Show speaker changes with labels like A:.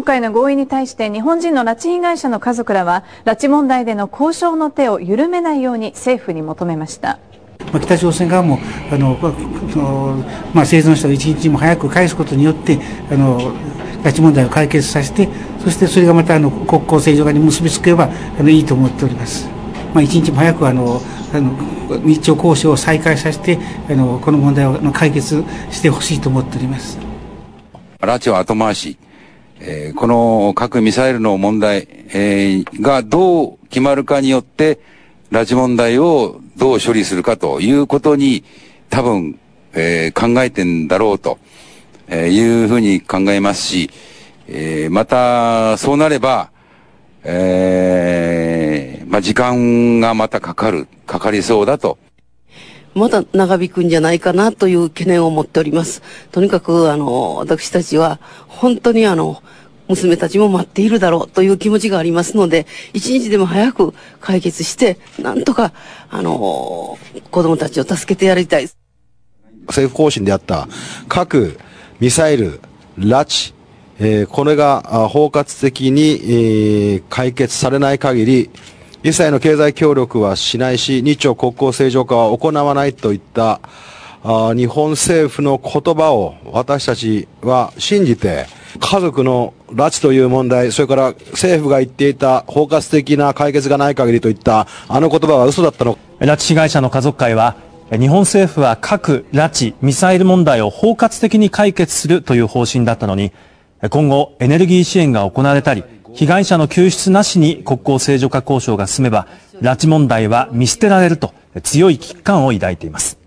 A: 今回の合意に対して日本人の拉致被害者の家族らは拉致問題での交渉の手を緩めないように政府に求めました
B: 北朝鮮側もあの、まあ、生存者を一日も早く返すことによってあの拉致問題を解決させてそしてそれがまたあの国交正常化に結びつけばあのいいと思っております。まあ、一日も早くあのあの日朝交渉を再開させてあのこの問題を解決してほしいと思っております。
C: 拉致を後回し、えー、この核ミサイルの問題、えー、がどう決まるかによって拉致問題をどう処理するかということに多分、えー、考えてんだろうと、えー、いうふうに考えますし、えー、またそうなれば、えー、まあ時間がまたかかる、かかりそうだと。
D: まだ長引くんじゃないかなという懸念を持っております。とにかく、あの、私たちは、本当にあの、娘たちも待っているだろうという気持ちがありますので、一日でも早く解決して、なんとか、あの、子供たちを助けてやりたい。
E: 政府方針であった核、ミサイル、拉致、えー、これが包括的に、えー、解決されない限り、一切の経済協力はしないし、日朝国交正常化は行わないといったあ日本政府の言葉を私たちは信じて、家族の拉致という問題、それから政府が言っていた包括的な解決がない限りといったあの言葉は嘘だったの。
F: 拉致被害者の家族会は、日本政府は核、拉致、ミサイル問題を包括的に解決するという方針だったのに、今後エネルギー支援が行われたり、被害者の救出なしに国交正常化交渉が進めば、拉致問題は見捨てられると強い危機感を抱いています。